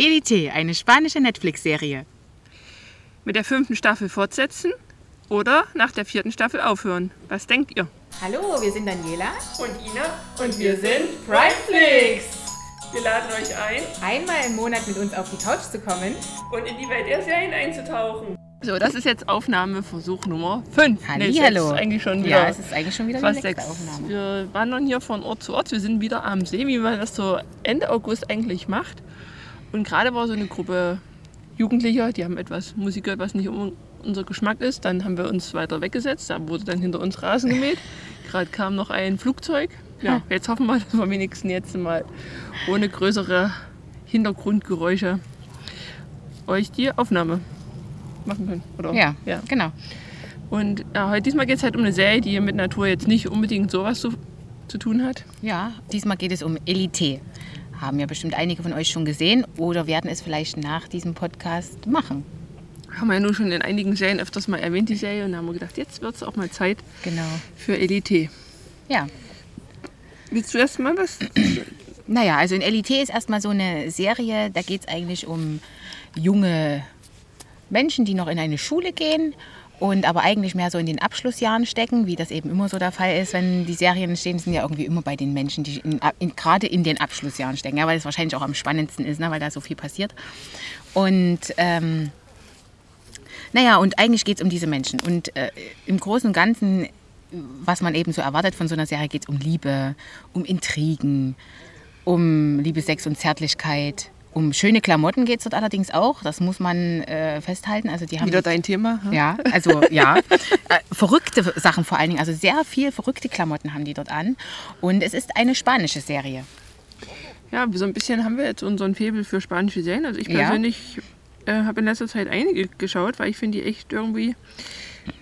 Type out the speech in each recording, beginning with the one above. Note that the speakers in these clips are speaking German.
Elite, eine spanische Netflix-Serie. Mit der fünften Staffel fortsetzen oder nach der vierten Staffel aufhören? Was denkt ihr? Hallo, wir sind Daniela. Und Ina und wir sind Primeflix. Wir laden euch ein, Einmal im Monat mit uns auf die Couch zu kommen. und in die Welt der Serien einzutauchen. So, das ist jetzt Aufnahmeversuch Nummer 5. Hallihallo. eigentlich schon wieder Ja, es ist eigentlich schon wieder die sechs. Aufnahme. Wir wandern hier von Ort zu Ort. Wir sind wieder am See, wie man das so Ende August eigentlich macht. Und gerade war so eine Gruppe Jugendlicher, die haben etwas Musik gehört, was nicht um unser Geschmack ist. Dann haben wir uns weiter weggesetzt. Da wurde dann hinter uns Rasen gemäht. Gerade kam noch ein Flugzeug. Ja, jetzt hoffen wir, dass wir wenigstens jetzt mal ohne größere Hintergrundgeräusche euch die Aufnahme machen können. Oder? Ja, ja. genau. Und ja, heute diesmal geht es halt um eine Serie, die mit Natur jetzt nicht unbedingt sowas zu, zu tun hat. Ja, diesmal geht es um Elite. Haben ja bestimmt einige von euch schon gesehen oder werden es vielleicht nach diesem Podcast machen. Haben wir ja nur schon in einigen Serien öfters mal erwähnt, die Serie. Und da haben wir gedacht, jetzt wird es auch mal Zeit Genau. für Elite. Ja. Willst du erst mal was? Naja, also in Elite ist erstmal so eine Serie, da geht es eigentlich um junge Menschen, die noch in eine Schule gehen und aber eigentlich mehr so in den Abschlussjahren stecken, wie das eben immer so der Fall ist, wenn die Serien stehen, sind ja irgendwie immer bei den Menschen, die in, in, gerade in den Abschlussjahren stecken, ja, weil es wahrscheinlich auch am spannendsten ist, ne, weil da so viel passiert. Und ähm, naja, und eigentlich geht es um diese Menschen. Und äh, im Großen und Ganzen, was man eben so erwartet von so einer Serie, geht es um Liebe, um Intrigen, um Liebe, Sex und Zärtlichkeit. Um schöne Klamotten geht es dort allerdings auch. Das muss man äh, festhalten. Also die haben Wieder dein Thema? hm? ja, also ja. Äh, verrückte Sachen vor allen Dingen. Also sehr viel verrückte Klamotten haben die dort an. Und es ist eine spanische Serie. Ja, so ein bisschen haben wir jetzt unseren Febel für spanische Serien. Also ich Ja. persönlich äh, habe in letzter Zeit einige geschaut, weil ich finde die echt irgendwie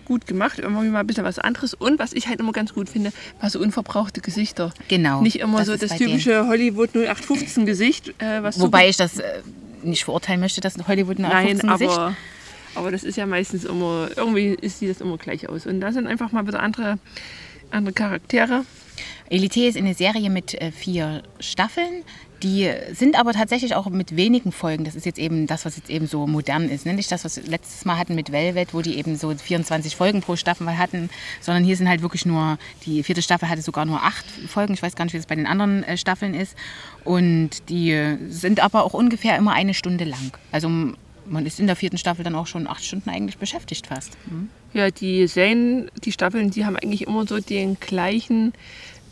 gut gemacht. Irgendwie mal ein bisschen was anderes. Und was ich halt immer ganz gut finde, war so unverbrauchte Gesichter. Genau, Nicht immer das so das typische Hollywood 0815 Gesicht. Äh, was Wobei ich das äh, nicht verurteilen möchte, dass Hollywood eine Nein, 15 Gesicht. aber, aber das ist ja meistens immer, irgendwie ist sieht das immer gleich aus. Und da sind einfach mal wieder andere, andere Charaktere. Elite ist eine Serie mit äh, vier Staffeln. Die sind aber tatsächlich auch mit wenigen Folgen. Das ist jetzt eben das, was jetzt eben so modern ist. ne? Nicht das, was wir letztes Mal hatten mit Velvet, wo die eben so 24 Folgen pro Staffel hatten, sondern hier sind halt wirklich nur, die vierte Staffel hatte sogar nur acht Folgen. Ich weiß gar nicht, wie das bei den anderen äh, Staffeln ist. Und die äh, sind aber auch ungefähr immer eine Stunde lang. Also man ist in der vierten Staffel dann auch schon acht Stunden eigentlich beschäftigt fast. Ja, die Serien, die Staffeln, die haben eigentlich immer so den gleichen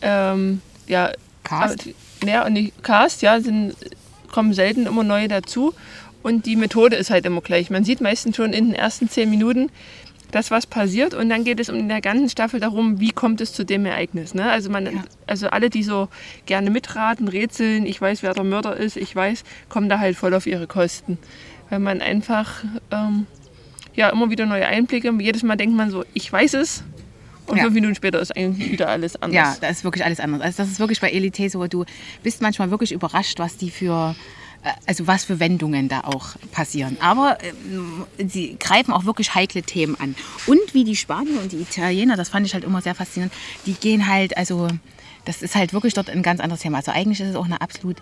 ähm, ja, Cast? Ja, und die Cast, ja, sind, kommen selten immer neue dazu. Und die Methode ist halt immer gleich. Man sieht meistens schon in den ersten zehn Minuten, das, was passiert. Und dann geht es in der ganzen Staffel darum, wie kommt es zu dem Ereignis. Ne? Also, man, Ja. also alle, die so gerne mitraten, rätseln, ich weiß, wer der Mörder ist, ich weiß, kommen da halt voll auf ihre Kosten. Weil man einfach ähm, ja, immer wieder neue Einblicke. Jedes Mal denkt man so, ich weiß es. Und Ja. fünf Minuten später ist eigentlich wieder alles anders. Ja, da ist wirklich alles anders. Also das ist wirklich bei Elite so, du bist manchmal wirklich überrascht, was die für, äh, also was für Wendungen da auch passieren. Aber ähm, sie greifen auch wirklich heikle Themen an. Und wie die Spanier und die Italiener, das fand ich halt immer sehr faszinierend, die gehen halt, also das ist halt wirklich dort ein ganz anderes Thema. Also eigentlich ist es auch eine absolut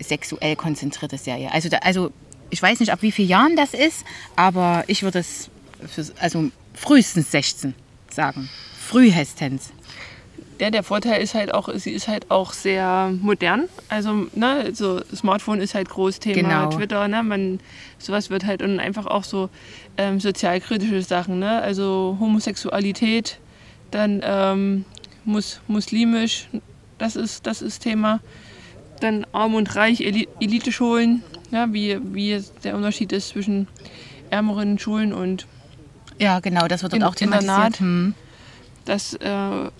sexuell konzentrierte Serie. Also, da, also ich weiß nicht, ab wie vielen Jahren das ist, aber ich würde es für, also frühestens 16 sagen. Frühestens. Ja, der Vorteil ist halt auch, sie ist halt auch sehr modern. Also, ne, so Smartphone ist halt groß Thema, Genau. Twitter, ne, man, sowas wird halt und einfach auch so ähm, sozialkritische Sachen, ne, also Homosexualität, dann ähm, mus, muslimisch, das ist, das ist Thema. Dann arm und reich, Eli Elite-Schulen, ja, wie, wie der Unterschied ist zwischen ärmeren Schulen und Ja, genau, das wird dort In- auch thematisiert. Internat. Hm. Das, äh,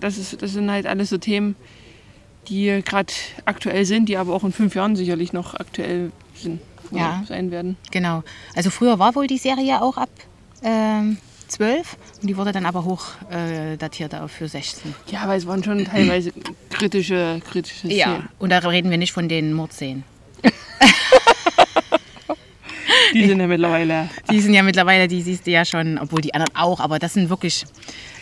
das, ist, das sind halt alles so Themen, die gerade aktuell sind, die aber auch in fünf Jahren sicherlich noch aktuell sind, Ja. sein werden. Genau. Also früher war wohl die Serie auch ab ähm, 12 und die wurde dann aber hoch äh, datiert auf für 16. Ja, weil es waren schon teilweise kritische, kritische Szenen. Und da reden wir nicht von den Mordszenen. Die sind ja mittlerweile. Die sind ja mittlerweile, die siehst du ja schon, obwohl die anderen auch, aber das sind wirklich,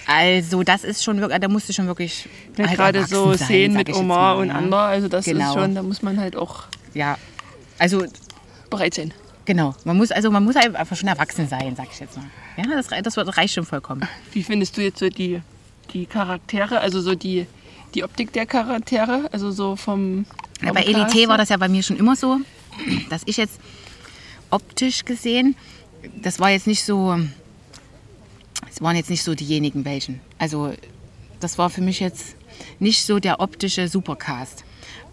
also das ist schon wirklich, da musst du schon wirklich Ja, halt gerade so sein, Szenen mit Omar mal, und ne? Ander, also das Genau. ist schon, da muss man halt auch. Ja, also bereit sein. Genau. Man muss also man muss einfach schon erwachsen sein, sag ich jetzt mal. Ja, das, das reicht schon vollkommen. Wie findest du jetzt so die, die Charaktere, also so die, die Optik der Charaktere, also so vom. Ja, vom bei Elite war das ja bei mir schon immer so, dass ich jetzt optisch gesehen, das war jetzt nicht so, waren jetzt nicht so diejenigen welchen. Also das war für mich jetzt nicht so der optische Supercast.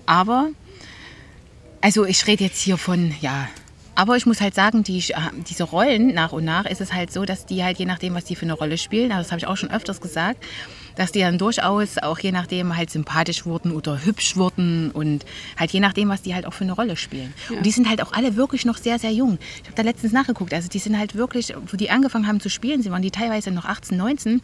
Aber, also ich rede jetzt hier von, ja, aber ich muss halt sagen, die, diese Rollen nach und nach ist es halt so, dass die halt je nachdem, was die für eine Rolle spielen, also das habe ich auch schon öfters gesagt, dass die dann durchaus auch je nachdem halt sympathisch wurden oder hübsch wurden und halt je nachdem, was die halt auch für eine Rolle spielen. Und die sind halt auch alle wirklich noch sehr, sehr jung. Ich habe da letztens nachgeguckt, also die sind halt wirklich, wo die angefangen haben zu spielen, sie waren die teilweise noch 18, 19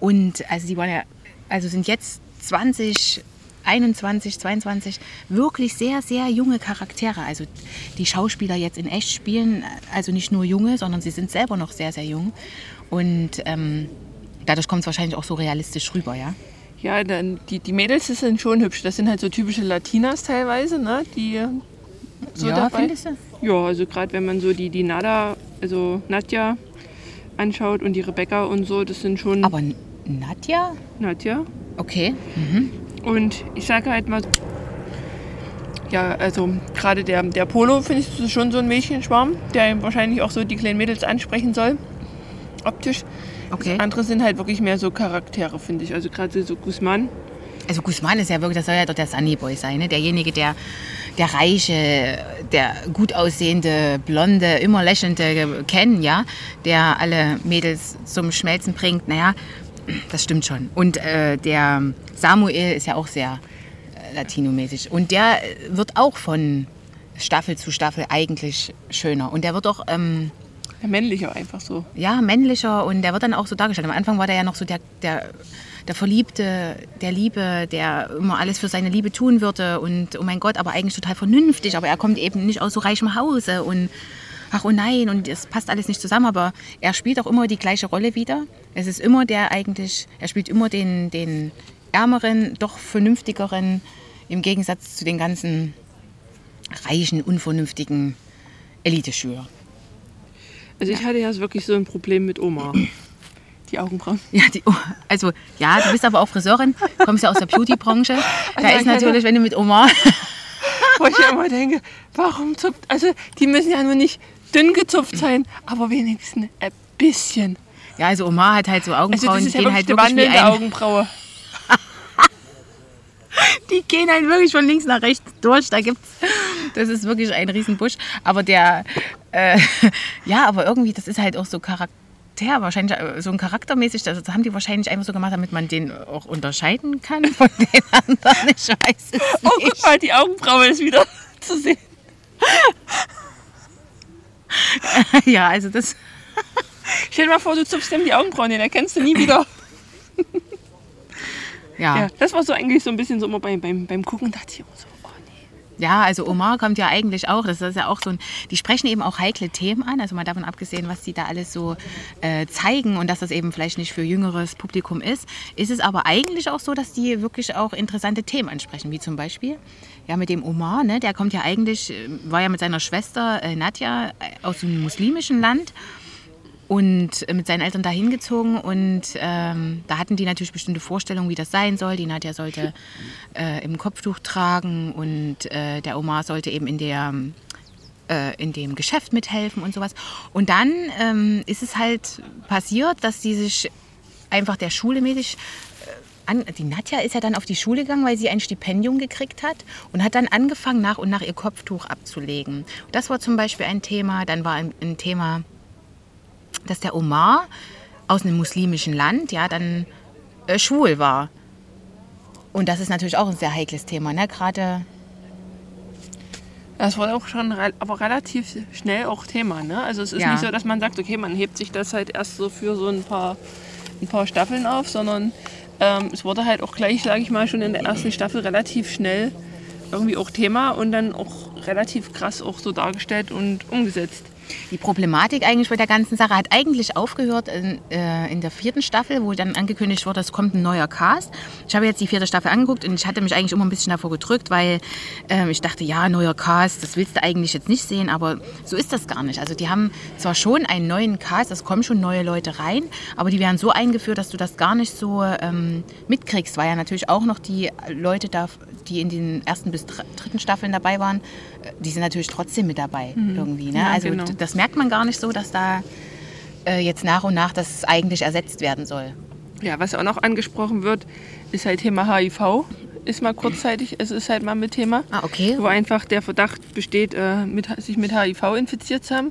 und also die waren ja, also sind jetzt 20, 21, 22 wirklich sehr, sehr junge Charaktere. Also die Schauspieler jetzt in echt spielen, also nicht nur junge, sondern sie sind selber noch sehr, sehr jung. Und ähm, dadurch kommt es wahrscheinlich auch so realistisch rüber, ja? Ja, dann die, die Mädels die sind schon hübsch. Das sind halt so typische Latinas teilweise, ne? Die so ja, dabei. findest du? Ja, also gerade wenn man so die, die Nada, also Nadja anschaut und die Rebecca und so, das sind schon Aber Nadja? Nadja. Okay. Mhm. Und ich sage halt mal, ja, also gerade der, der Polo finde ich schon so ein Mädchenschwarm, der wahrscheinlich auch so die kleinen Mädels ansprechen soll, optisch. Okay. Andere sind halt wirklich mehr so Charaktere, finde ich. Also gerade so Guzman. Also Guzman ist ja wirklich, das soll ja doch der Sunnyboy sein, ne? derjenige, der, der reiche, der gut aussehende, blonde, immer lächelnde Ken, ja, der alle Mädels zum Schmelzen bringt. Naja, das stimmt schon. Und äh, der Samuel ist ja auch sehr äh, latinomäßig. Und der wird auch von Staffel zu Staffel eigentlich schöner. Und der wird auch... Ähm, Ja, männlich auch einfach so. ja, männlicher und der wird dann auch so dargestellt. Am Anfang war der ja noch so der, der, der Verliebte, der Liebe, der immer alles für seine Liebe tun würde und oh mein Gott, aber eigentlich total vernünftig, aber er kommt eben nicht aus so reichem Hause und ach oh nein und es passt alles nicht zusammen, aber er spielt auch immer die gleiche Rolle wieder. Es ist immer der eigentlich, er spielt immer den, den ärmeren, doch vernünftigeren im Gegensatz zu den ganzen reichen, unvernünftigen Eliteschüler. Also ich hatte ja wirklich so ein Problem mit Oma. Die Augenbrauen. Ja, die, oh, also ja, du bist aber auch Friseurin, kommst ja aus der Beauty-Branche. Da Also, ist natürlich, wenn du mit Oma, Wo ich ja immer denke, warum zupft. Also die müssen ja nur nicht dünn gezupft sein, aber wenigstens ein bisschen. ja, also Oma hat halt so Also Augenbrauen, das die ist ja gehen wirklich halt eine wirklich wie wandelnde ein, Augenbraue. die gehen halt wirklich von links nach rechts durch. Da gibt's, das ist wirklich ein Riesenbusch. Aber der, äh, ja, aber irgendwie, das ist halt auch so Charakter. Wahrscheinlich äh, so ein charaktermäßig, das haben die wahrscheinlich einfach so gemacht, damit man den auch unterscheiden kann von den anderen. Ich weiß es Oh, nicht. guck mal, die Augenbraue ist wieder zu sehen. Ja, also das. Stell dir mal vor, du zupfst ihm die Augenbrauen, den erkennst du nie wieder. Ja. Ja, das war so eigentlich so ein bisschen so immer beim, beim, beim Gucken, dachte ich immer so, oh nee. Ja, also Omar kommt ja eigentlich auch, das ist ja auch so ein, die sprechen eben auch heikle Themen an, also mal davon abgesehen, was die da alles so äh, zeigen und dass das eben vielleicht nicht für jüngeres Publikum ist, ist es aber eigentlich auch so, dass die wirklich auch interessante Themen ansprechen, wie zum Beispiel, ja mit dem Omar, ne, der kommt ja eigentlich, äh, war ja mit seiner Schwester äh, Nadja äh, aus einem muslimischen Land und äh, mit seinen Eltern dahin gezogen und ähm, da hatten die natürlich bestimmte Vorstellungen, wie das sein soll. Die Nadja sollte äh, im Kopftuch tragen und äh, der Omar sollte eben in der äh, in dem Geschäft mithelfen und sowas. Und dann ähm, ist es halt passiert, dass die sich einfach der Schule mäßig äh, an, die Nadja ist ja dann auf die Schule gegangen, weil sie ein Stipendium gekriegt hat und hat dann angefangen, nach und nach ihr Kopftuch abzulegen. Das war zum Beispiel ein Thema. Dann war ein, ein Thema, dass der Omar aus einem muslimischen Land ja dann äh, schwul war. Und das ist natürlich auch ein sehr heikles Thema, ne? Gerade Das wurde auch schon re aber relativ schnell auch Thema. Ne? Also es ist Ja. nicht so, dass man sagt, okay, man hebt sich das halt erst so für so ein paar, ein paar Staffeln auf, sondern ähm, es wurde halt auch gleich, sage ich mal, schon in der ersten Staffel relativ schnell irgendwie auch Thema und dann auch relativ krass auch so dargestellt und umgesetzt. Die Problematik eigentlich bei der ganzen Sache hat eigentlich aufgehört in, äh, in der vierten Staffel, wo dann angekündigt wurde, es kommt ein neuer Cast. Ich habe jetzt die vierte Staffel angeguckt und ich hatte mich eigentlich immer ein bisschen davor gedrückt, weil ähm, ich dachte, ja, neuer Cast, das willst du eigentlich jetzt nicht sehen, aber so ist das gar nicht. Also die haben zwar schon einen neuen Cast, es kommen schon neue Leute rein, aber die werden so eingeführt, dass du das gar nicht so ähm, mitkriegst, weil ja natürlich auch noch die Leute da, die in den ersten bis dritten Staffeln dabei waren, äh, die sind natürlich trotzdem mit dabei mhm. irgendwie. Ne? Ja, also genau. das merkt man gar nicht so, dass da äh, jetzt nach und nach das eigentlich ersetzt werden soll. Ja, was auch noch angesprochen wird, ist halt Thema HIV. Ist mal kurzzeitig, es ist halt mal mit Thema. Ah, okay. Wo einfach der Verdacht besteht, äh, mit, sich mit HIV infiziert zu haben.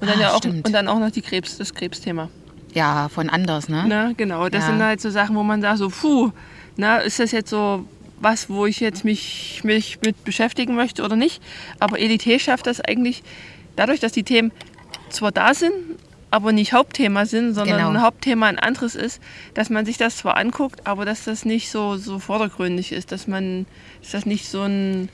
Und dann, Ah, ja auch, stimmt. und dann auch noch die Krebs, das Krebsthema. Ja, von anders, ne? Na, genau. Das Ja. sind halt so Sachen, wo man sagt, so, puh, na, ist das jetzt so was, wo ich jetzt mich, mich mit beschäftigen möchte oder nicht? Aber EDT schafft das eigentlich dadurch, dass die Themen zwar da sind, aber nicht Hauptthema sind, sondern Genau. ein Hauptthema ein anderes ist, dass man sich das zwar anguckt, aber dass das nicht so, so vordergründig ist, dass man, dass das nicht so ein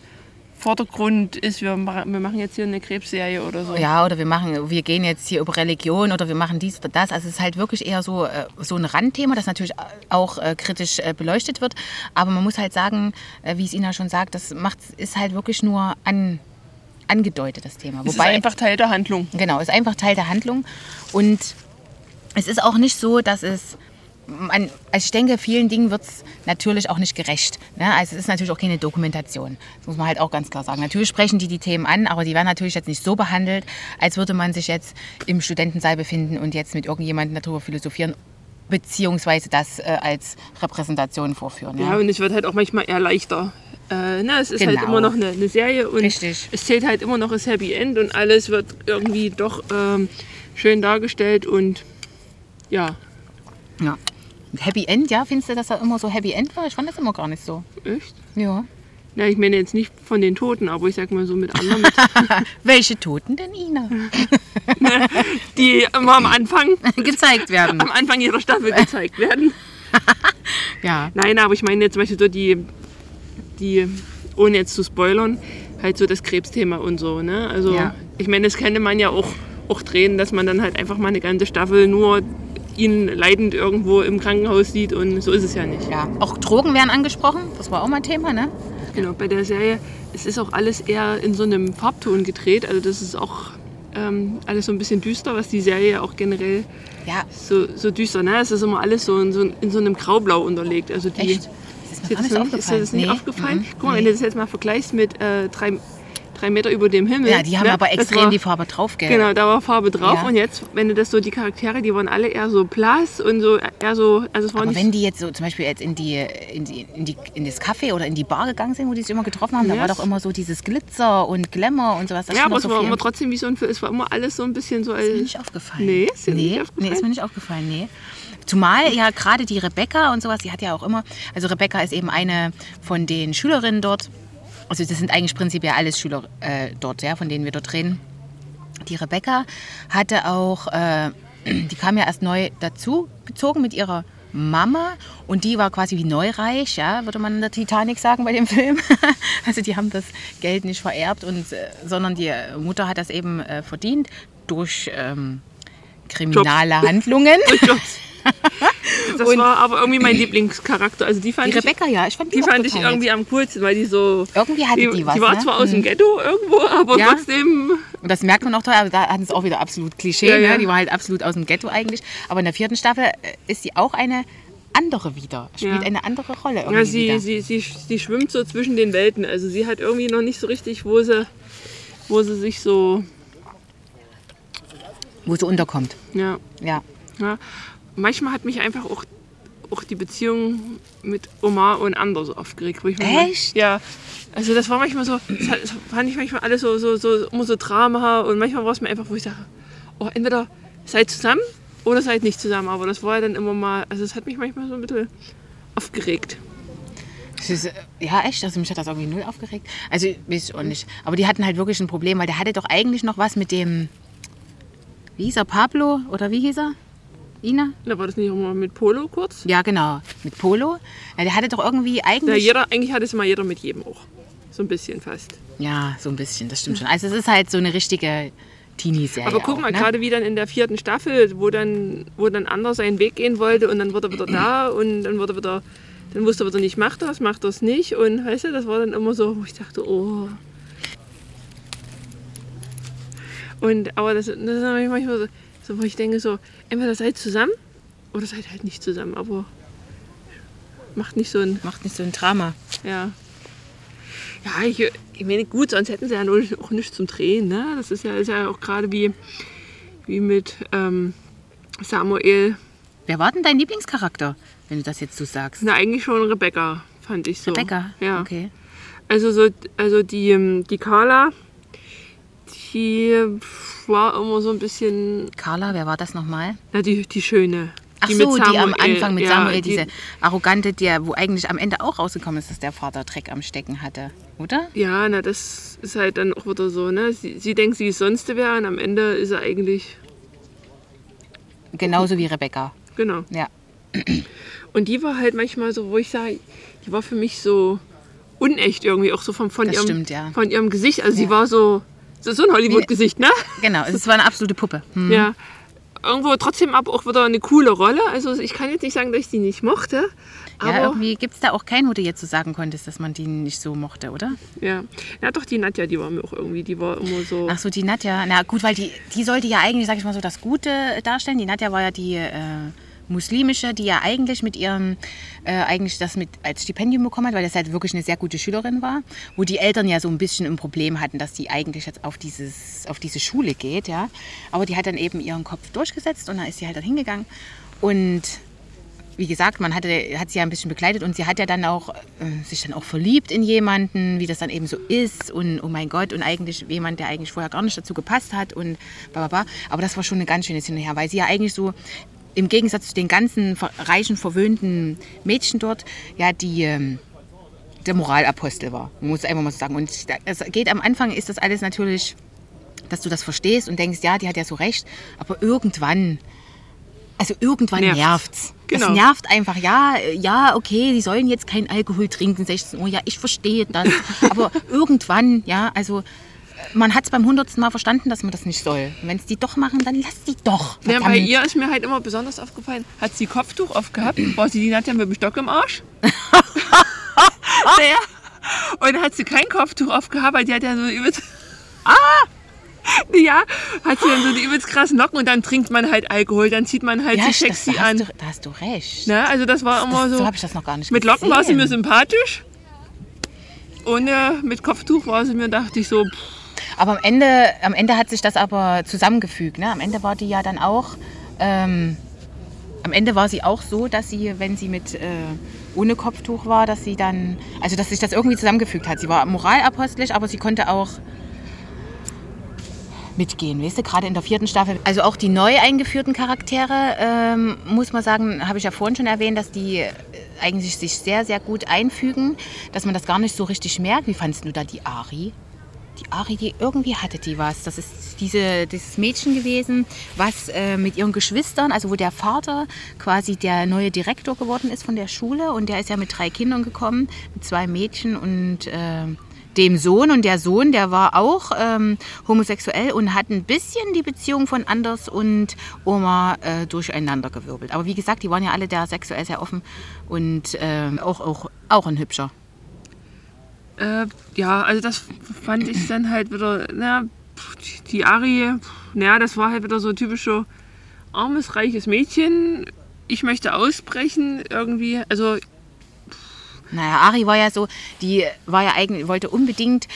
Vordergrund ist, wir, wir machen jetzt hier eine Krebsserie oder so. Ja, oder wir machen, wir gehen jetzt hier über Religion oder wir machen dies oder das. Also es ist halt wirklich eher so, äh, so ein Randthema, das natürlich auch äh, kritisch äh, beleuchtet wird. Aber man muss halt sagen, wie es Ina schon sagt, das macht, ist halt wirklich nur an, angedeutet, das Thema. Es ist einfach Teil der Handlung. Genau, ist einfach Teil der Handlung. Und es ist auch nicht so, dass es. Man, also ich denke, vielen Dingen wird es natürlich auch nicht gerecht. Ne? Also es ist natürlich auch keine Dokumentation. Das muss man halt auch ganz klar sagen. Natürlich sprechen die die Themen an, aber die werden natürlich jetzt nicht so behandelt, als würde man sich jetzt im Studentensaal befinden und jetzt mit irgendjemandem darüber philosophieren, beziehungsweise das äh, als Repräsentation vorführen. Ja, Ja? und es wird halt auch manchmal eher leichter. Äh, na, es ist halt Genau. immer noch eine, eine Serie und Richtig. es zählt halt immer noch das Happy End und alles wird irgendwie doch ähm, schön dargestellt und ja, ja. Happy End, ja? Findest du, dass er immer so Happy End war? Ich fand das immer gar nicht so. echt. Ja. Ja, ich meine jetzt nicht von den Toten, aber ich sag mal so mit anderen, Welche Toten denn, Ina? die immer am Anfang, Gezeigt werden. am Anfang ihrer Staffel gezeigt werden. Ja. Nein, aber ich meine jetzt zum Beispiel so die, die, ohne jetzt zu spoilern, halt so das Krebsthema und so. Ne? Also Ja. ich meine, das könnte man ja auch, auch drehen, dass man dann halt einfach mal eine ganze Staffel nur ihn leidend irgendwo im Krankenhaus sieht und so ist es ja nicht. Ja, auch Drogen werden angesprochen. Das war auch mal Thema, ne? Genau, bei der Serie, es ist auch alles eher in so einem Farbton gedreht, also das ist auch ähm, alles so ein bisschen düster, was die Serie auch generell Ja, so, so düster, ne? Es ist immer alles so in so, in so einem Graublau unterlegt. Also die, echt. Das ist gar das, nicht ist dir aufgefallen. das nicht Nee. aufgefallen? Mhm. Guck mal, wenn du das jetzt mal vergleichst mit äh, drei, drei Meter über dem Himmel. Ja, die haben ne, aber extrem war, die Farbe drauf, gell? Genau, da war Farbe drauf. Ja. Und jetzt, wenn du das so, die Charaktere, die waren alle eher so blass und so eher so, also es war Aber nicht wenn die jetzt so zum Beispiel jetzt in die, in die, in die in das Café oder in die Bar gegangen sind, wo die sich immer getroffen haben, da Ja, war doch immer so dieses Glitzer und Glamour und sowas. Das ja, aber noch es so war viel. immer trotzdem wie so ein Film. Es war immer alles so ein bisschen so ist mir als. nicht aufgefallen. Nee, ist nee, nicht aufgefallen? Nee, ist mir nicht aufgefallen, nee. Zumal ja gerade die Rebecca und sowas, die hat ja auch immer, also Rebecca ist eben eine von den Schülerinnen dort. Also das sind eigentlich prinzipiell alles Schüler äh, dort, ja, von denen wir dort reden. Die Rebecca hatte auch, äh, die kam ja erst neu dazu gezogen mit ihrer Mama und die war quasi wie neureich, ja, würde man in der Titanic sagen bei dem Film. Also die haben das Geld nicht vererbt, und, äh, sondern die Mutter hat das eben äh, verdient durch ähm, kriminale Handlungen. Das Und- war aber irgendwie mein Lieblingscharakter. Also die fand Die ich, Rebecca, ja, ich fand die auch fand ich irgendwie nett. am coolsten, weil die so. Irgendwie hatte die, was. die war ne? zwar aus dem Mhm. Ghetto irgendwo, aber Ja. trotzdem. Und das merkt man auch da, aber da hat es auch wieder absolut Klischee. Ja, ja. Ne? Die war halt absolut aus dem Ghetto eigentlich. Aber in der vierten Staffel äh, ist sie auch eine andere wieder. Spielt Ja. eine andere Rolle irgendwie Ja, sie, wieder. sie, sie, sie schwimmt so zwischen den Welten. Also sie hat irgendwie noch nicht so richtig, wo sie, wo sie sich so. Wo sie unterkommt. Ja, Ja. ja. Manchmal hat mich einfach auch, auch die Beziehung mit Omar und Ander so aufgeregt. Wo ich manchmal- Echt? Ja. Also das war manchmal so, das hat- das fand ich manchmal alles so, so, so, immer so Drama und manchmal war es mir einfach, wo ich sage, oh, entweder seid zusammen oder seid nicht zusammen. Aber das war ja dann immer mal, also es hat mich manchmal so ein bisschen aufgeregt. Das ist, äh, ja, echt. Also mich hat das irgendwie null aufgeregt. Also, ich weiß auch nicht. Aber die hatten halt wirklich ein Problem, weil der hatte doch eigentlich noch was mit dem. Wie hieß er? Pablo? Oder wie hieß er? Ina? Da war das nicht immer mit Polo kurz? Ja, genau. Mit Polo. Ja, der hatte doch irgendwie Ja, eigentlich. jeder, eigentlich hat es mal jeder mit jedem auch. So ein bisschen fast. Ja, so ein bisschen, das stimmt schon. Also es ist halt so eine richtige Teenie-Serie. Aber guck auch, mal, ne? gerade wie dann in der vierten Staffel, wo dann, wo dann Anders seinen Weg gehen wollte und dann wurde er wieder da und dann wurde er wieder, dann wusste er wieder nicht, macht das, macht das nicht. Und weißt du, das war dann immer so, wo ich dachte, oh. Und aber das, das ist manchmal so, so, wo ich denke, so, entweder seid zusammen oder seid halt nicht zusammen, aber macht nicht so ein, Macht nicht so ein Drama. ja. Ja, ich, ich meine, gut, sonst hätten sie ja auch nichts zum Drehen. Ne? Das ist ja, ist ja auch gerade wie, wie mit ähm, Samuel. Wer war denn dein Lieblingscharakter, wenn du das jetzt so sagst? Na, eigentlich schon Rebecca, fand ich so. Rebecca? Ja. Okay. Also, so, also die, ähm, die Carla, die war immer so ein bisschen, Carla, wer war das nochmal? na, die, die Schöne. Ach die so, die am Anfang mit ja, Samuel, die- diese arrogante, der, wo eigentlich am Ende auch rausgekommen ist, dass der Vater Dreck am Stecken hatte, oder? Ja, na, das ist halt dann auch wieder so, ne? Sie, sie denkt, sie ist sonst wer und am Ende ist er eigentlich, Genauso wie Rebecca. genau. Ja. Und die war halt manchmal so, wo ich sage, die war für mich so unecht irgendwie, auch so von, von, Das ihrem, stimmt, ja. von ihrem Gesicht. Also sie Ja. war so, so so ein Hollywood-Gesicht, ne? Genau, es war eine absolute Puppe. Hm. Ja. Irgendwo trotzdem aber auch wieder eine coole Rolle. Also ich kann jetzt nicht sagen, dass ich die nicht mochte. Ja, Aber irgendwie gibt es da auch keinen, wo du jetzt so sagen konntest, dass man die nicht so mochte, oder? ja. ja, doch die Nadja, die war mir auch irgendwie, die war immer so. Ach so, die Nadja. Na gut, weil die, die sollte ja eigentlich, sag ich mal so, das Gute darstellen. Die Nadja war ja die äh, muslimische, die ja eigentlich mit ihrem, äh, eigentlich das mit als Stipendium bekommen hat, weil das halt wirklich eine sehr gute Schülerin war, wo die Eltern ja so ein bisschen ein Problem hatten, dass die eigentlich jetzt auf, dieses, auf diese Schule geht, ja. Aber die hat dann eben ihren Kopf durchgesetzt und dann ist sie halt dann hingegangen und wie gesagt, man hatte, hat sie ja ein bisschen begleitet und sie hat ja dann auch äh, sich dann auch verliebt in jemanden, wie das dann eben so ist und oh mein Gott und eigentlich jemand, der eigentlich vorher gar nicht dazu gepasst hat und bla bla bla. Aber das war schon eine ganz schöne und Her, weil sie ja eigentlich so im Gegensatz zu den ganzen reichen, verwöhnten Mädchen dort ja die ähm, der Moralapostel war, muss einfach mal so sagen. Und es geht am Anfang ist das alles natürlich, dass du das verstehst und denkst, ja, die hat ja so recht, aber irgendwann also irgendwann Nervt's. nervt's. Genau. Das nervt einfach. Ja, ja, okay, die sollen jetzt keinen Alkohol trinken, 16 Uhr. Ja, ich verstehe das. Aber irgendwann, ja, also man hat es beim hundertsten Mal verstanden, dass man das nicht soll. Wenn es die doch machen, dann lass die doch. Ja, bei ihr ist mir halt immer besonders aufgefallen, hat sie Kopftuch aufgehabt, war sie die Nadja mit dem Stock im Arsch? naja. Und hat sie kein Kopftuch aufgehabt, weil die hat ja so übelst... Ah! Ja, hat sie dann so die übelst krassen Locken und dann trinkt man halt Alkohol, dann zieht man halt ja, sich das, sexy da, hast an. du, da hast du recht. Ne? Also das war immer das, so so... habe ich das noch gar nicht Mit Locken war sie mir gesehen. sympathisch. Ohne mit Kopftuch war sie mir, dachte ich so, pff, Aber am Ende, am Ende hat sich das aber zusammengefügt. Ne? Am Ende war die ja dann auch. Ähm, am Ende war sie auch so, dass sie, wenn sie mit äh, ohne Kopftuch war, dass sie dann, also dass sich das irgendwie zusammengefügt hat. Sie war moralapostlich, aber sie konnte auch mitgehen, weißt du, gerade in der vierten Staffel. Also auch die neu eingeführten Charaktere, ähm, muss man sagen, habe ich ja vorhin schon erwähnt, dass die äh, eigentlich sich sehr, sehr gut einfügen, dass man das gar nicht so richtig merkt. Wie fandest du da die Ari? Die Ari, irgendwie hatte die was. Das ist diese, dieses Mädchen gewesen, was äh, mit ihren Geschwistern, also wo der Vater quasi der neue Direktor geworden ist von der Schule und der ist ja mit drei Kindern gekommen, mit zwei Mädchen und äh, dem Sohn. Und der Sohn, der war auch ähm, homosexuell und hat ein bisschen die Beziehung von Anders und Oma äh, durcheinandergewirbelt. Aber wie gesagt, die waren ja alle da sexuell sehr offen und ähm, auch, auch, auch ein hübscher. Äh, ja, also das fand ich dann halt wieder, na, die Ari, pff, naja, das war halt wieder so typisch so armes, reiches Mädchen. Ich möchte ausbrechen irgendwie, also Naja, Ari war ja so, die war ja eigentlich, wollte unbedingt,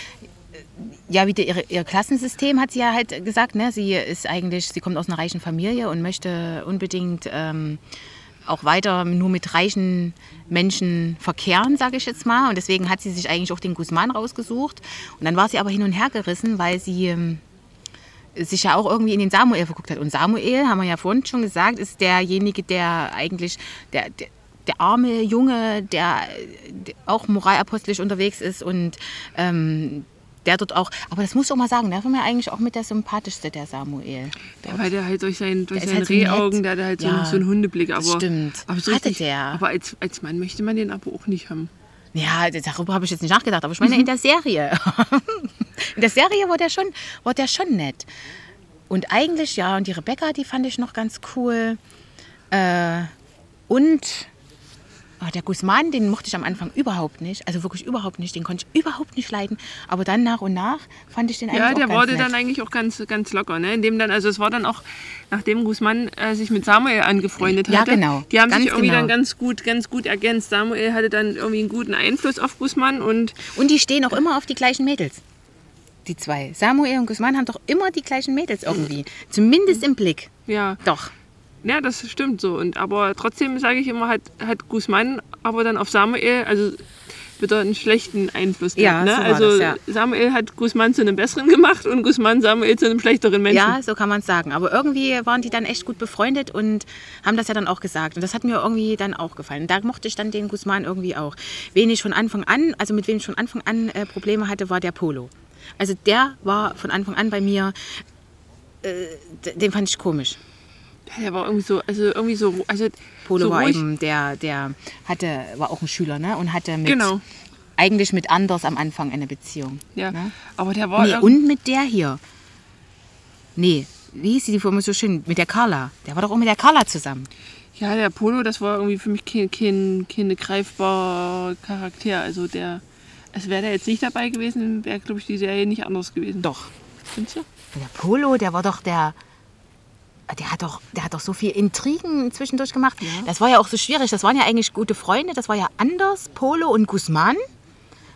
ja, wieder ihre, ihr Klassensystem hat sie ja halt gesagt, ne? Sie ist eigentlich, sie kommt aus einer reichen Familie und möchte unbedingt ähm, auch weiter nur mit reichen Menschen verkehren, sage ich jetzt mal. Und deswegen hat sie sich eigentlich auch den Guzman rausgesucht. Und dann war sie aber hin und her gerissen, weil sie ähm, sich ja auch irgendwie in den Samuel verguckt hat. Und Samuel, haben wir ja vorhin schon gesagt, ist derjenige, der eigentlich, der, der, der arme Junge, der, auch moralapostolisch unterwegs ist und ähm, der dort auch, aber das muss ich auch mal sagen, der war mir eigentlich auch mit der sympathischste, der Samuel. Ja, weil der halt durch, sein, durch Der seine halt. Rehaugen, der hat halt so, Ja, einen, so einen Hundeblick. Aber, das stimmt. Aber, so Hatte richtig, der. aber als, als Mann möchte man den aber auch nicht haben. Ja, darüber habe ich jetzt nicht nachgedacht, aber ich meine in der Serie. in der Serie war der schon, war der schon nett. Und eigentlich, ja, und die Rebecca, die fand ich noch ganz cool. Äh, und ah, der Guzman, den mochte ich am Anfang überhaupt nicht. Also wirklich überhaupt nicht. Den konnte ich überhaupt nicht leiden. Aber dann nach und nach fand ich den eigentlich Ja, der wurde nett. dann eigentlich auch ganz, ganz locker. Ne? Indem dann, also es war dann auch, nachdem Guzman äh, sich mit Samuel angefreundet Ja, hatte, genau. die haben Ganz sich irgendwie genau. dann ganz gut, ganz gut ergänzt. Samuel hatte dann irgendwie einen guten Einfluss auf Guzman und Und die stehen auch immer auf die gleichen Mädels. Die zwei. Samuel und Guzman haben doch immer die gleichen Mädels irgendwie. Zumindest im Blick. ja, Doch. Ja, das stimmt so. Und aber trotzdem sage ich immer, hat, hat Guzman aber dann auf Samuel, also wieder einen schlechten Einfluss Ja, gehabt. Ne? so also das, Samuel hat Guzman zu einem besseren gemacht und Guzman Samuel zu einem schlechteren Menschen. Ja, so kann man es sagen. Aber irgendwie waren die dann echt gut befreundet und haben das ja dann auch gesagt. Und das hat mir irgendwie dann auch gefallen. Da mochte ich dann den Guzman irgendwie auch. Wen ich von Anfang an, also mit wem ich von Anfang an äh, Probleme hatte, war der Polo. Also der war von Anfang an bei mir, äh, den fand ich komisch. Der war irgendwie so, also irgendwie so, also Polo so war ruhig. eben der, der hatte, war auch ein Schüler, ne? Und hatte mit, Genau. eigentlich mit Anders am Anfang eine Beziehung. Ja, Ne? aber der war Nee, und mit der hier. Nee, wie hieß sie die Firma so schön? Mit der Carla. Der war doch auch mit der Carla zusammen. Ja, der Polo, das war irgendwie für mich kein, kein, kein greifbarer Charakter. Also der, es wäre der jetzt nicht dabei gewesen, wäre, glaube ich, die Serie nicht anders gewesen. Doch. Findest du? Der Polo, der war doch der. Der hat doch, der hat doch so viel Intrigen zwischendurch gemacht. Das war ja auch so schwierig. Das waren ja eigentlich gute Freunde. Das war ja Anders, Polo und Guzman.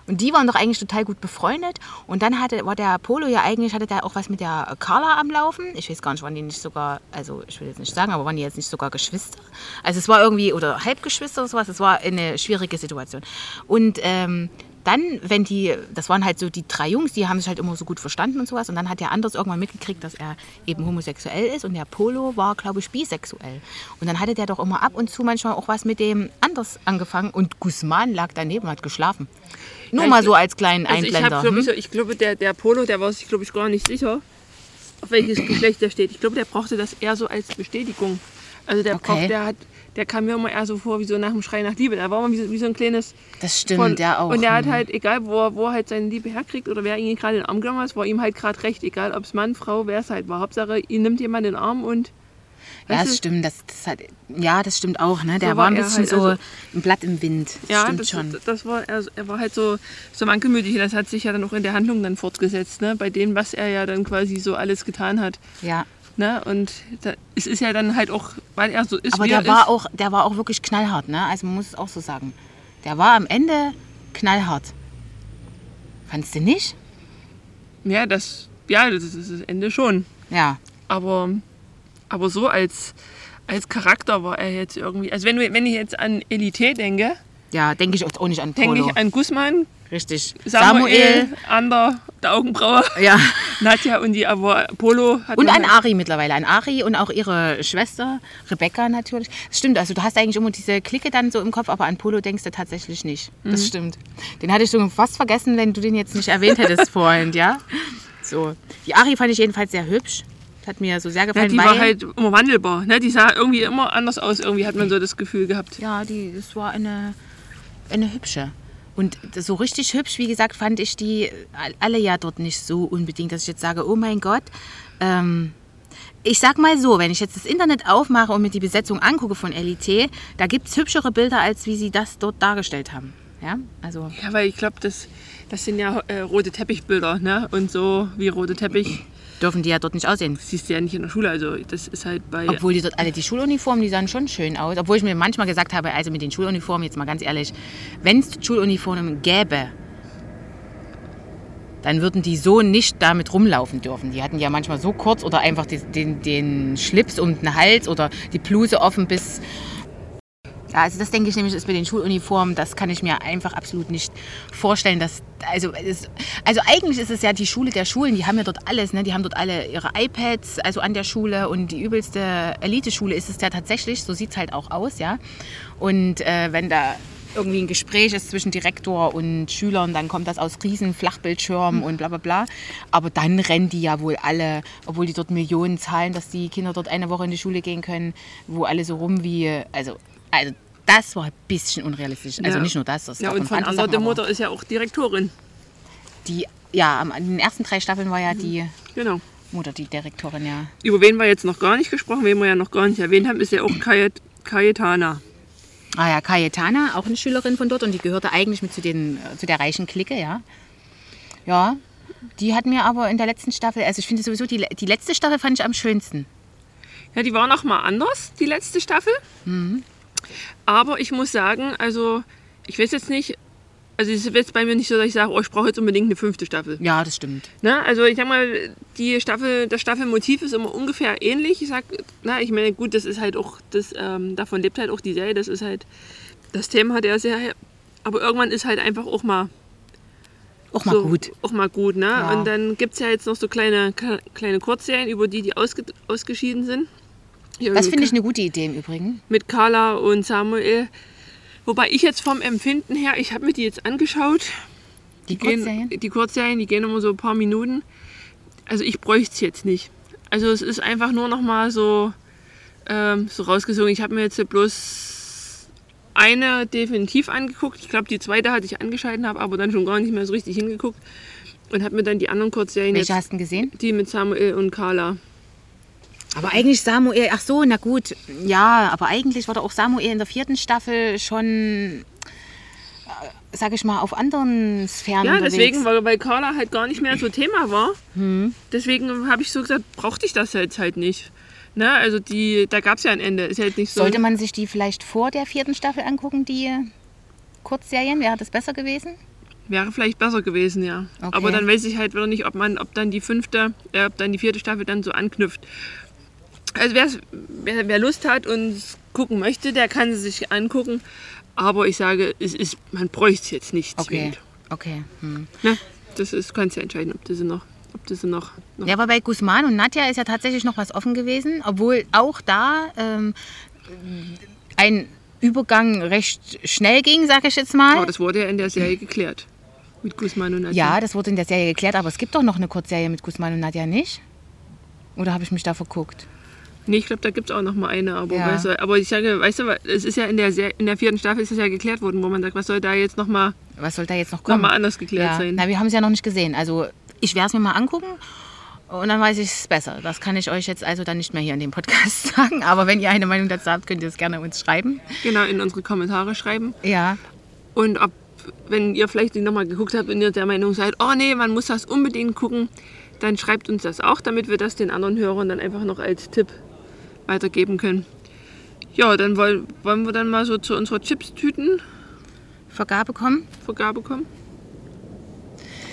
Und die waren doch eigentlich total gut befreundet. Und dann hatte, war der Polo ja eigentlich, hatte der auch was mit der Carla am Laufen. Ich weiß gar nicht, waren die nicht sogar, also ich will jetzt nicht sagen, aber waren die jetzt nicht sogar Geschwister? Also es war irgendwie, oder Halbgeschwister oder sowas, es war eine schwierige Situation. Und ähm, dann, wenn die, das waren halt so die drei Jungs, die haben sich halt immer so gut verstanden und sowas. Und dann hat der Anders irgendwann mitgekriegt, dass er eben homosexuell ist. Und der Polo war, glaube ich, bisexuell. Und dann hatte der doch immer ab und zu manchmal auch was mit dem Anders angefangen. Und Guzman lag daneben und hat geschlafen. Nur Ja, mal ich- so als kleinen Also ich, Einblender. ich, hm? so- ich glaube, der, der Polo, der war sich, glaube ich, gar nicht sicher, auf welches Geschlecht der steht. Ich glaube, der brauchte das eher so als Bestätigung. Also der, Okay. braucht, der, hat, der kam mir immer eher so vor wie so nach dem Schrei nach Liebe. Der war immer wie so, wie so ein kleines... Das stimmt, Von- der auch. Und der hat hm. halt, egal wo, er- wo er halt seine Liebe herkriegt oder wer ihn gerade in den Arm genommen hat, war ihm halt gerade recht. Egal ob es Mann, Frau, wer es halt war. Hauptsache, ihn nimmt jemand in den Arm und. Ja, das du, stimmt. Das, das hat, ja, das stimmt auch. Ne? Der So war war ein bisschen halt, so also- ein Blatt im Wind. Das Ja, stimmt das, schon. das war, er, er war halt so, so wankelmütig. Und das hat sich ja dann auch in der Handlung dann fortgesetzt, ne? bei dem, was er ja dann quasi so alles getan hat. Ja. Ne? Und da, es ist ja dann halt auch, weil er so ist, Aber der er war, ist. auch, der war auch wirklich knallhart. Ne? Also man muss es auch so sagen. Der war am Ende knallhart. Fandst du nicht? Ja, das, ja, das ist das Ende schon. Ja. Aber, aber so als, als Charakter war er jetzt irgendwie. Also wenn, wenn ich jetzt an Elite denke, Ja, denke ich auch nicht an denke Polo. ich an Guzman, Richtig. Samuel, Ander, der Augenbraue, Ja. Nadja und die, aber Polo hat Und halt- Ari mittlerweile. An Ari und auch ihre Schwester, Rebecca natürlich. Das stimmt, also du hast eigentlich immer diese Clique dann so im Kopf, aber an Polo denkst du tatsächlich nicht. Mhm. Das stimmt. Den hatte ich schon fast vergessen, wenn du den jetzt nicht erwähnt hättest vorhin, ja? So. Die Ari fand ich jedenfalls sehr hübsch. Hat mir so sehr Ja, gefallen, die weil... war halt immer wandelbar. Ne? Die sah irgendwie immer anders aus. Irgendwie hat man so das Gefühl gehabt. Ja, die, das war eine, eine hübsche. Und so richtig hübsch, wie gesagt, fand ich die alle ja dort nicht so unbedingt, dass ich jetzt sage, oh mein Gott. Ähm, ich sag mal so, wenn ich jetzt das Internet aufmache und mir die Besetzung angucke von LIT, da gibt es hübschere Bilder, als wie sie das dort dargestellt haben. Ja, also Ja, weil ich glaube, das, das sind ja äh, rote Teppichbilder. Ne? Und so wie rote Teppich dürfen die ja dort nicht aussehen. siehst du ja nicht in der Schule. Also das ist halt bei... Obwohl die dort alle die Schuluniformen, die sahen schon schön aus. Obwohl ich mir manchmal gesagt habe, also mit den Schuluniformen, jetzt mal ganz ehrlich, wenn es Schuluniformen gäbe, dann würden die so nicht damit rumlaufen dürfen. Die hatten ja manchmal so kurz oder einfach die, den, den Schlips um den Hals oder die Bluse offen bis. Also das denke ich nämlich ist mit den Schuluniformen, das kann ich mir einfach absolut nicht vorstellen. Dass, also, es, also eigentlich ist es ja die Schule der Schulen, die haben ja dort alles, ne? die haben dort alle ihre iPads, also an der Schule und die übelste Eliteschule ist es ja tatsächlich, so sieht es halt auch aus, ja. Und äh, wenn da irgendwie ein Gespräch ist zwischen Direktor und Schülern, dann kommt das aus riesen Flachbildschirmen und bla bla bla. Aber dann rennen die ja wohl alle, obwohl die dort Millionen zahlen, dass die Kinder dort eine Woche in die Schule gehen können, wo alle so rum wie, also, also das war ein bisschen unrealistisch. Also Ja. nicht nur das, das ja, auch und von der aber Mutter ist ja auch Direktorin. Die, ja, am- in den ersten drei Staffeln war ja die, Genau. Oder die Direktorin, ja. Über wen wir jetzt noch gar nicht gesprochen, wen wir ja noch gar nicht erwähnt haben, ist ja auch Kayet, Cayetana. Ah ja, Cayetana, auch eine Schülerin von dort und die gehörte eigentlich mit zu, den, äh, zu der reichen Clique, ja. Ja, die hat mir aber in der letzten Staffel, also ich finde sowieso, die, die letzte Staffel fand ich am schönsten. Ja, die war noch mal anders, die letzte Staffel. Aber ich muss sagen, also ich weiß jetzt nicht, also es ist jetzt bei mir nicht so, dass ich sage, oh, ich brauche jetzt unbedingt eine fünfte Staffel. Ja, das stimmt. Ne? Also ich sag mal, die Staffel, das Staffelmotiv ist immer ungefähr ähnlich. Ich sag, na, ich meine, gut, das ist halt auch, das, ähm, davon lebt halt auch die Serie, das ist halt, das Thema der Serie. Aber irgendwann ist halt einfach auch mal Auch mal so, gut. Auch mal gut, ne? Ja. Und dann gibt es ja jetzt noch so kleine, kleine Kurzserien, über die, die ausge, ausgeschieden sind. Ja, Das finde ich eine gute Idee im Übrigen. mit Carla und Samuel. Wobei ich jetzt vom Empfinden her, ich habe mir die jetzt angeschaut. Die gehen- Kurzserien? Die Kurzserien, die gehen immer so ein paar Minuten. Also ich bräuchte es jetzt nicht. Also es ist einfach nur noch mal so, ähm, so rausgesogen. Ich habe mir jetzt bloß eine definitiv angeguckt. Ich glaube, die zweite hatte ich angeschalten, habe aber dann schon gar nicht mehr so richtig hingeguckt. Und habe mir dann die anderen Kurzserien Welche jetzt, hast du denn gesehen? die mit Samuel und Carla. Aber eigentlich Samuel, ach so, na gut, ja, aber eigentlich war doch auch Samuel in der vierten Staffel schon, äh, sag ich mal, auf anderen Sphären Ja, unterwegs. deswegen, weil, weil Carla halt gar nicht mehr so Thema war. Deswegen habe ich so gesagt, brauchte ich das jetzt halt nicht. Ne? Also die, da gab es ja ein Ende. Ist halt nicht so. Sollte man sich die vielleicht vor der vierten Staffel angucken, die Kurzserien? Wäre das besser gewesen? Wäre vielleicht besser gewesen, ja. Okay. Aber dann weiß ich halt wieder nicht, ob man, ob dann die fünfte, äh, ob dann die vierte Staffel dann so anknüpft. Also wer, wer Lust hat und es gucken möchte, der kann sie sich angucken. Aber ich sage, es ist, man bräuchte es jetzt nicht Okay, zwingend. okay. Hm. Ne? Das ist, kannst ja entscheiden, ob du sie noch, ob sie noch, noch Ja, aber bei Guzman und Nadja ist ja tatsächlich noch was offen gewesen, obwohl auch da ähm, ein Übergang recht schnell ging, sage ich jetzt mal. Aber das wurde ja in der Serie geklärt. Mit Guzman und Nadja. Ja, das wurde in der Serie geklärt, aber es gibt doch noch eine Kurzserie mit Guzman und Nadja nicht? Oder habe ich mich da verguckt? Nee, ich glaube, da gibt es auch noch mal eine. Aber, Ja. weißt du, aber ich sage, weißt du, es ist ja in der, Ser- in der vierten Staffel ist es ja geklärt worden, wo man sagt, was soll da jetzt noch mal, Was soll da jetzt noch noch kommen? mal anders geklärt ja. sein? Na, wir haben es ja noch nicht gesehen. Also ich werde es mir mal angucken und dann weiß ich es besser. Das kann ich euch jetzt also dann nicht mehr hier in dem Podcast sagen. Aber wenn ihr eine Meinung dazu habt, könnt ihr es gerne uns schreiben. Genau, in unsere Kommentare schreiben. Ja, Und ob, wenn ihr vielleicht noch mal geguckt habt und ihr der Meinung seid, oh nee, man muss das unbedingt gucken, dann schreibt uns das auch, damit wir das den anderen Hörern dann einfach noch als Tipp weitergeben können. Ja, dann wollen, wollen wir dann mal so zu unserer Chips-Tüten-Vergabe Vergabe kommen. kommen.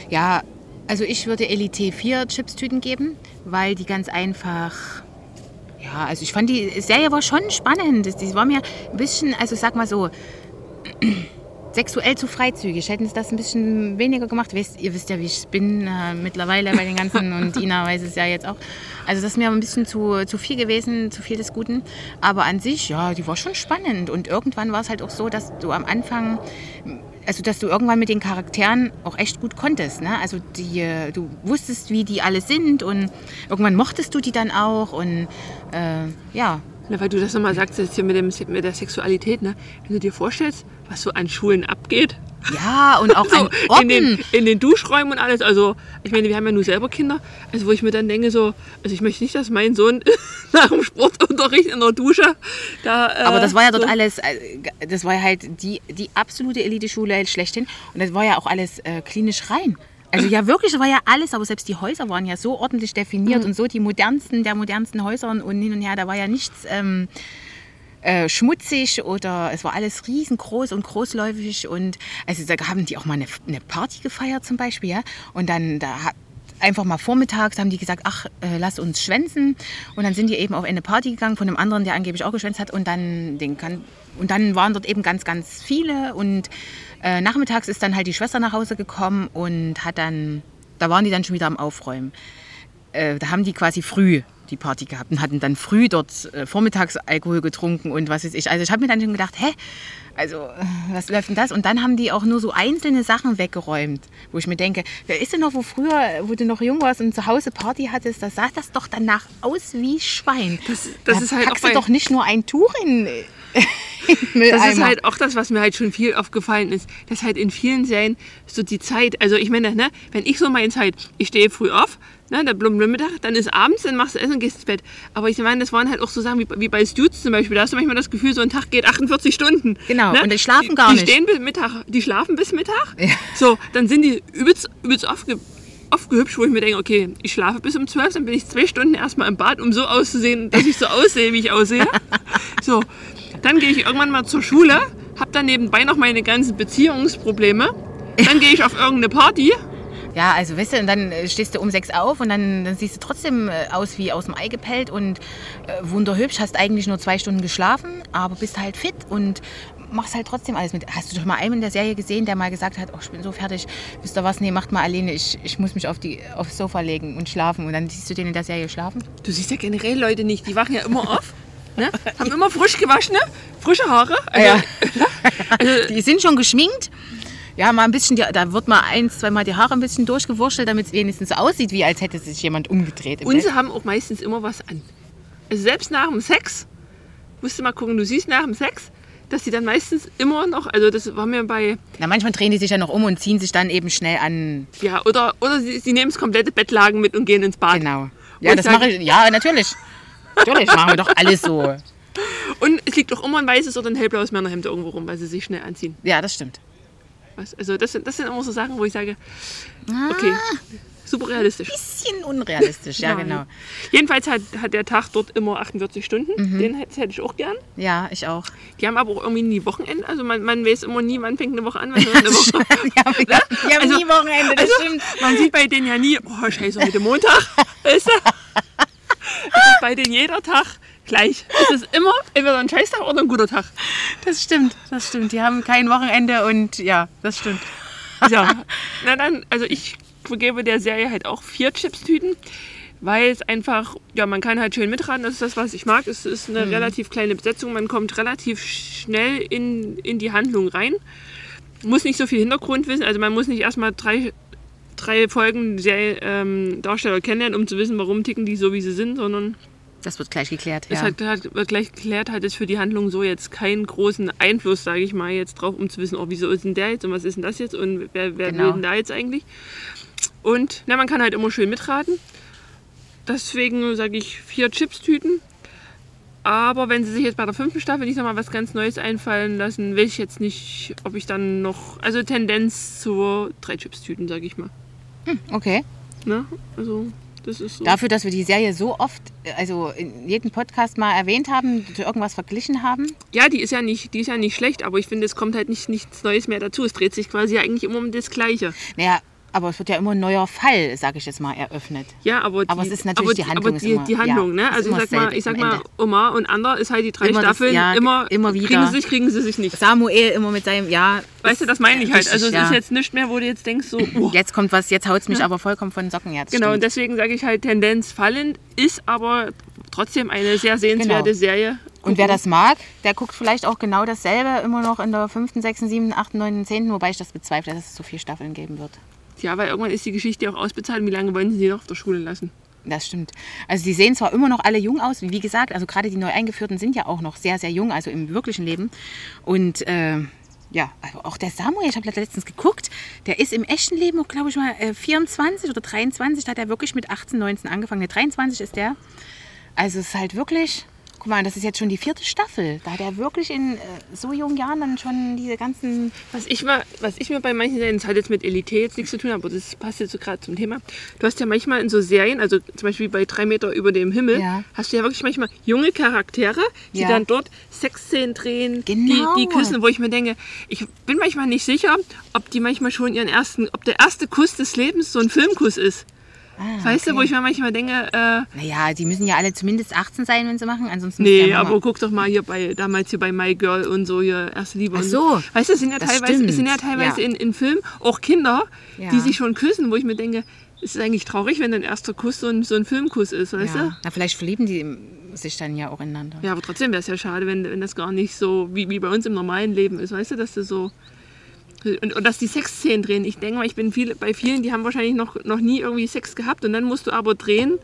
Ja, also ich würde Elite 4 Chipstüten geben, weil die ganz einfach. Ja, also ich fand die Serie war schon spannend. Das- Die war mir ein bisschen, also sag mal so, sexuell zu freizügig. Hätten sie das ein bisschen weniger gemacht. Wisst, ihr wisst ja, wie ich bin äh, mittlerweile bei den ganzen und Ina weiß es ja jetzt auch. Also das ist mir ein bisschen zu, zu viel gewesen, zu viel des Guten. Aber an sich, ja, die war schon spannend. Und irgendwann war es halt auch so, dass du am Anfang also dass du irgendwann mit den Charakteren auch echt gut konntest. Ne? Also die, äh, du wusstest, wie die alle sind und irgendwann mochtest du die dann auch und äh, ja. Na, weil du das nochmal sagst, jetzt hier mit, dem, mit der Sexualität, ne? Wenn du dir vorstellst, was so an Schulen abgeht, Ja, und auch so in den, in den Duschräumen und alles. Also, ich meine, wir haben ja nur selber Kinder. Also, wo ich mir dann denke, so, also ich möchte nicht, dass mein Sohn nach dem Sportunterricht in der Dusche da. Äh, Aber das war ja dort so, alles, äh, das war ja halt die, die absolute Eliteschule schlechthin. Und das war ja auch alles äh, klinisch rein. Also ja wirklich, war ja alles, aber selbst die Häuser waren ja so ordentlich definiert und so die modernsten der modernsten Häuser und hin und her, da war ja nichts ähm, äh, schmutzig oder es war alles riesengroß und großläufig und also da haben die auch mal eine, eine Party gefeiert zum Beispiel, ja. Und dann da einfach mal vormittags haben die gesagt, ach, äh, lass uns schwänzen. Und dann sind die eben auf eine Party gegangen von einem anderen, der angeblich auch geschwänzt hat. Und dann, den kann, und dann waren dort eben ganz, ganz viele. Und äh, nachmittags ist dann halt die Schwester nach Hause gekommen und hat dann, da waren die dann schon wieder am Aufräumen. Äh, da haben die quasi früh die Party gehabt und hatten dann früh dort äh, vormittags Alkohol getrunken und was weiß ich. Also ich habe mir dann schon gedacht, hä, also äh, was läuft denn das? Und dann haben die auch nur so einzelne Sachen weggeräumt, wo ich mir denke, wer ist denn noch, wo früher, wo du noch jung warst und zu Hause Party hattest, da sah das doch danach aus wie Schwein. Das, das da ist halt auch packst du bei, doch nicht nur ein Tuch in. Das ist halt auch das, was mir halt schon viel aufgefallen ist, dass halt in vielen Serien so die Zeit, also ich meine, ne, wenn ich so meine Zeit, ich stehe früh auf, ne, der blum blum Mittag, dann ist abends, dann machst du Essen und gehst ins Bett. Aber ich meine, das waren halt auch so Sachen wie, wie bei Stutes zum Beispiel, da hast du manchmal das Gefühl, so ein Tag geht 48 Stunden. Genau, ne? und die schlafen gar die, nicht. Die stehen bis Mittag, die schlafen bis Mittag. Ja. So, dann sind die übelst, übelst aufge, aufgehübscht, wo ich mir denke, okay, ich schlafe bis um 12, dann bin ich zwei Stunden erstmal im Bad, um so auszusehen, dass ich so aussehe, wie ich aussehe. So, dann gehe ich irgendwann mal zur Schule, habe dann nebenbei noch meine ganzen Beziehungsprobleme. Dann gehe ich auf irgendeine Party. Ja, also weißt du, und dann äh, stehst du um sechs auf und dann, dann siehst du trotzdem äh, aus wie aus dem Ei gepellt und äh, wunderhübsch, hast eigentlich nur zwei Stunden geschlafen, aber bist halt fit und machst halt trotzdem alles mit. Hast du doch mal einen in der Serie gesehen, der mal gesagt hat, oh, ich bin so fertig, wisst ihr was, nee, macht mal alleine, ich, ich muss mich auf die, aufs Sofa legen und schlafen. Und dann siehst du den in der Serie schlafen. Du siehst ja generell Leute nicht, die wachen ja immer auf. Ne? Haben immer frisch gewaschene, frische Haare. Also, Ja. Die sind schon geschminkt. Ja, mal ein bisschen, die, da wird mal eins, zweimal die Haare ein bisschen durchgewurschtelt, damit es wenigstens so aussieht, wie als hätte sich jemand umgedreht. Und sie haben auch meistens immer was an. Also selbst nach dem Sex, musst du mal gucken, du siehst nach dem Sex, dass sie dann meistens immer noch, also das war mir bei, Na, manchmal drehen die sich ja noch um und ziehen sich dann eben schnell an. ja, oder, oder sie, sie nehmen das komplette Bettlagen mit und gehen ins Bad. Genau. Ja, ich das mache ich. Ja, natürlich. Natürlich machen wir doch alles so. Und es liegt auch immer ein weißes oder ein hellblaues Männerhemd irgendwo rum, weil sie sich schnell anziehen. Ja, das stimmt. Was? Also das sind, das sind immer so Sachen, wo ich sage, okay, super realistisch. Bisschen unrealistisch, ja, genau. Jedenfalls hat, hat der Tag dort immer 48 Stunden. Mhm. Den hätte, hätte ich auch gern. Ja, ich auch. Die haben aber auch irgendwie nie Wochenende. Also man, man weiß immer nie, wann fängt eine Woche an, wann hört eine Woche. Ja, wir, wir haben Also- nie Wochenende, das Also, stimmt. man sieht bei denen ja nie, oh scheiße, heute Montag. Weißt du? Ist bei denen jeder Tag gleich. Es ist immer entweder ein Scheißtag oder ein guter Tag. Das stimmt, das stimmt. Die haben kein Wochenende und ja, das stimmt. Ja, na dann, also ich vergebe der Serie halt auch vier Chips-Tüten, weil es einfach, ja, man kann halt schön mitraten, das ist das, was ich mag. Es ist eine relativ kleine Besetzung, man kommt relativ schnell in, in die Handlung rein. Muss nicht so viel Hintergrund wissen, also man muss nicht erstmal drei, drei Folgen Serie, ähm, Darsteller kennenlernen, um zu wissen, warum ticken die so, wie sie sind, sondern Das wird gleich geklärt. es Ja. hat, hat, wird gleich geklärt, hat es für die Handlung so jetzt keinen großen Einfluss, sage ich mal, jetzt drauf, um zu wissen, oh, wieso ist denn der jetzt und was ist denn das jetzt und wer, wer Genau. will denn da jetzt eigentlich? Und na, man kann halt immer schön mitraten. Deswegen sage ich vier Chips-Tüten. Aber wenn sie sich jetzt bei der fünften Staffel nicht nochmal was ganz Neues einfallen lassen, will ich jetzt nicht, ob ich dann noch, also Tendenz zu drei Chips-Tüten, sage ich mal. Okay. Ne? Also das ist so. Dafür, dass wir die Serie so oft, also in jedem Podcast mal erwähnt haben, zu irgendwas verglichen haben. Ja, die ist ja nicht, die ist ja nicht schlecht, aber ich finde, es kommt halt nicht, nichts Neues mehr dazu. Es dreht sich quasi eigentlich immer um das Gleiche. Naja, aber es wird ja immer ein neuer Fall, sage ich jetzt mal, eröffnet. Ja, aber, die, Aber es ist natürlich aber die Handlung aber die, immer- die Handlung, ja, ne? Also ich sag mal, ich sag mal. Omar und Ander ist halt die drei Immer das- Staffeln ja, immer, immer wieder. kriegen sie sich, kriegen sie sich nicht. Samuel immer mit seinem, ja. Weißt du, das meine ich halt. richtig, Also es ja. ist jetzt nicht mehr, wo du jetzt denkst so, oh. Jetzt kommt was, jetzt haut es mich aber vollkommen von den Socken. Das Genau, und stimmt. deswegen sage ich halt Tendenz fallend, ist aber trotzdem eine sehr sehenswerte Genau. Serie. Und wer das mag, der guckt vielleicht auch genau dasselbe immer noch in der 5., 6., 7., 8., 9., 10., wobei ich das bezweifle, dass es so viele Staffeln geben wird. Ja, weil irgendwann ist die Geschichte auch ausbezahlt. Wie lange wollen sie die noch auf der Schule lassen? Das stimmt. Also die sehen zwar immer noch alle jung aus, wie gesagt, also gerade die neu eingeführten sind ja auch noch sehr, sehr jung, also im wirklichen Leben. Und äh, ja, also auch der Samuel, ich habe letztens geguckt, der ist im echten Leben glaube ich mal, äh, 24 oder 23, da hat er wirklich mit 18, 19 angefangen. Ne, 23 ist der. Also es ist halt wirklich, guck mal, das ist jetzt schon die vierte Staffel. Da hat er wirklich in äh, so jungen Jahren dann schon diese ganzen... Was ich, mal, was ich mir bei manchen Serien, das hat jetzt mit Elite jetzt nichts zu tun, aber das passt jetzt so gerade zum Thema. Du hast ja manchmal in so Serien, also zum Beispiel bei drei Meter über dem Himmel, Ja. hast du ja wirklich manchmal junge Charaktere, die Ja. dann dort Sexszenen drehen, Genau. die, die küssen, wo ich mir denke, ich bin manchmal nicht sicher, ob die manchmal schon ihren ersten, ob der erste Kuss des Lebens so ein Filmkuss ist. Ah, Weißt du, wo okay. ich mir manchmal denke, äh, Naja, die müssen ja alle zumindest 18 sein, wenn sie machen, ansonsten... Nee, ja aber guck doch mal hier bei, damals hier bei My Girl und so, hier Erste Liebe. Ach und so. Weißt du, es sind ja Das teilweise, es sind ja teilweise ja. In, in Filmen auch Kinder, Ja. die sich schon küssen, wo ich mir denke, es ist eigentlich traurig, wenn dein erster Kuss so ein, so ein Filmkuss ist, weißt ja. Na, vielleicht verlieben die sich dann ja auch ineinander. du? Ja, aber trotzdem wäre es ja schade, wenn, wenn das gar nicht so wie, wie bei uns im normalen Leben ist, weißt du, dass du so. Und, und dass die Sexszenen drehen. Ich denke mal, ich bin viele, bei vielen, die haben wahrscheinlich noch, noch nie irgendwie Sex gehabt und dann musst du aber drehen.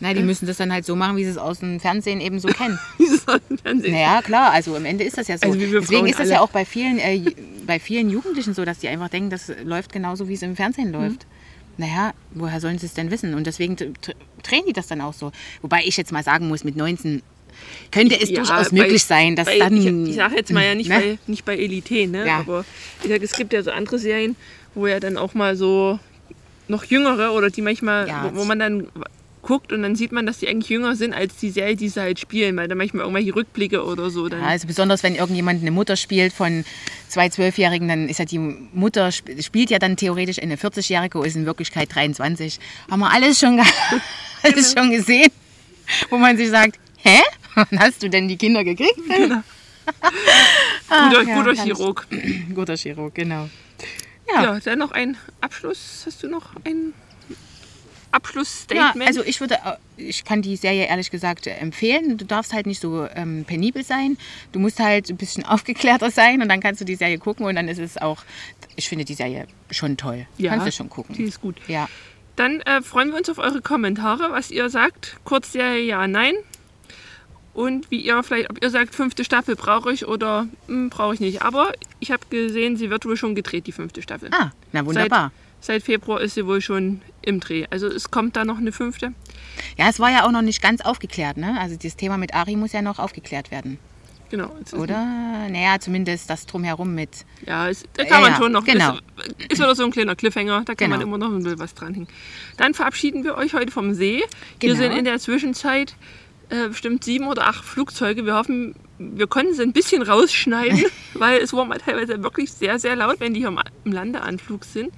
Na, die müssen das dann halt so machen, wie sie es aus dem Fernsehen eben so kennen. Dieses Fernsehen. Naja, klar, also am Ende ist das ja so. Also wie Deswegen ist das alle. ja auch bei vielen, äh, bei vielen Jugendlichen so, dass die einfach denken, das läuft genauso, wie es im Fernsehen Mhm. läuft. Naja, woher sollen sie es denn wissen? Und deswegen drehen die das dann auch so. Wobei ich jetzt mal sagen muss, mit 19 könnte es Ja, durchaus bei- möglich sein, dass bei, dann... Ich, ich sage jetzt mal ja nicht, ne? bei, nicht bei Elite, ne? Ja. aber ich sag, es gibt ja so andere Serien, wo ja dann auch mal so noch jüngere oder die manchmal, Ja, wo, wo man dann guckt und dann sieht man, dass die eigentlich jünger sind als die Serie, die sie halt spielen, weil da manchmal irgendwelche Rückblicke oder so. Ja, also besonders wenn irgendjemand eine Mutter spielt von zwei Zwölfjährigen, dann ist ja die Mutter sp- spielt ja dann theoretisch eine 40-Jährige und ist in Wirklichkeit 23. Haben wir alles schon, alles Genau. schon gesehen, wo man sich sagt, hä? Wann hast du denn die Kinder gekriegt? guter, Ach, ja, guter Chirurg. Guter Chirurg, genau. Ja. Ja, dann noch ein Abschluss. Hast du noch ein ja, Abschlussstatement? also ich würde, äh, ich kann die Serie ehrlich gesagt äh, empfehlen. Du darfst halt nicht so ähm, penibel sein. Du musst halt ein bisschen aufgeklärter sein und dann kannst du die Serie gucken und dann ist es auch, ich finde die Serie schon toll. ja, Kannst du schon gucken. Die ist gut. Ja. Dann äh, freuen wir uns auf eure Kommentare, was ihr sagt. Kurzserie ja, nein. Und wie ihr vielleicht, ob ihr sagt, fünfte Staffel brauche ich oder hm, brauche ich nicht. Aber ich habe gesehen, sie wird wohl schon gedreht, die fünfte Staffel. Ah, na wunderbar. Seit, seit Februar ist sie wohl schon im Dreh. Also es kommt da noch eine fünfte. Ja, es war ja auch noch nicht ganz aufgeklärt, ne? Also das Thema mit Ari muss ja noch aufgeklärt werden, Genau. oder? Naja, zumindest das drumherum mit. Ja, es, da kann man Ja, schon noch. genau. Ist, ist wieder so ein kleiner Cliffhanger, da kann man Genau. immer noch ein bisschen was dranhängen. Dann verabschieden wir euch heute vom See. Genau. Wir sind in der Zwischenzeit äh, bestimmt sieben oder acht Flugzeuge. Wir hoffen, wir können sie ein bisschen rausschneiden, weil es war mal teilweise wirklich sehr, sehr laut, wenn die hier im, Landeanflug sind.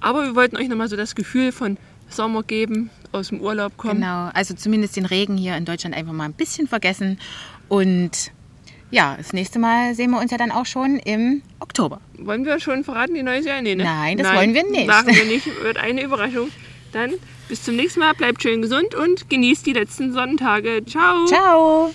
Aber wir wollten euch nochmal so das Gefühl von Sommer geben, aus dem Urlaub kommen. Genau, also zumindest den Regen hier in Deutschland einfach mal ein bisschen vergessen. Und ja, das nächste Mal sehen wir uns ja dann auch schon im Oktober. Wollen wir schon verraten, die neue Serie? Nee, ne? Nein, das wollen wir nicht. Machen wir nicht. Wird eine Überraschung. Dann bis zum nächsten Mal, bleibt schön gesund und genießt die letzten Sonnentage. Ciao. Ciao.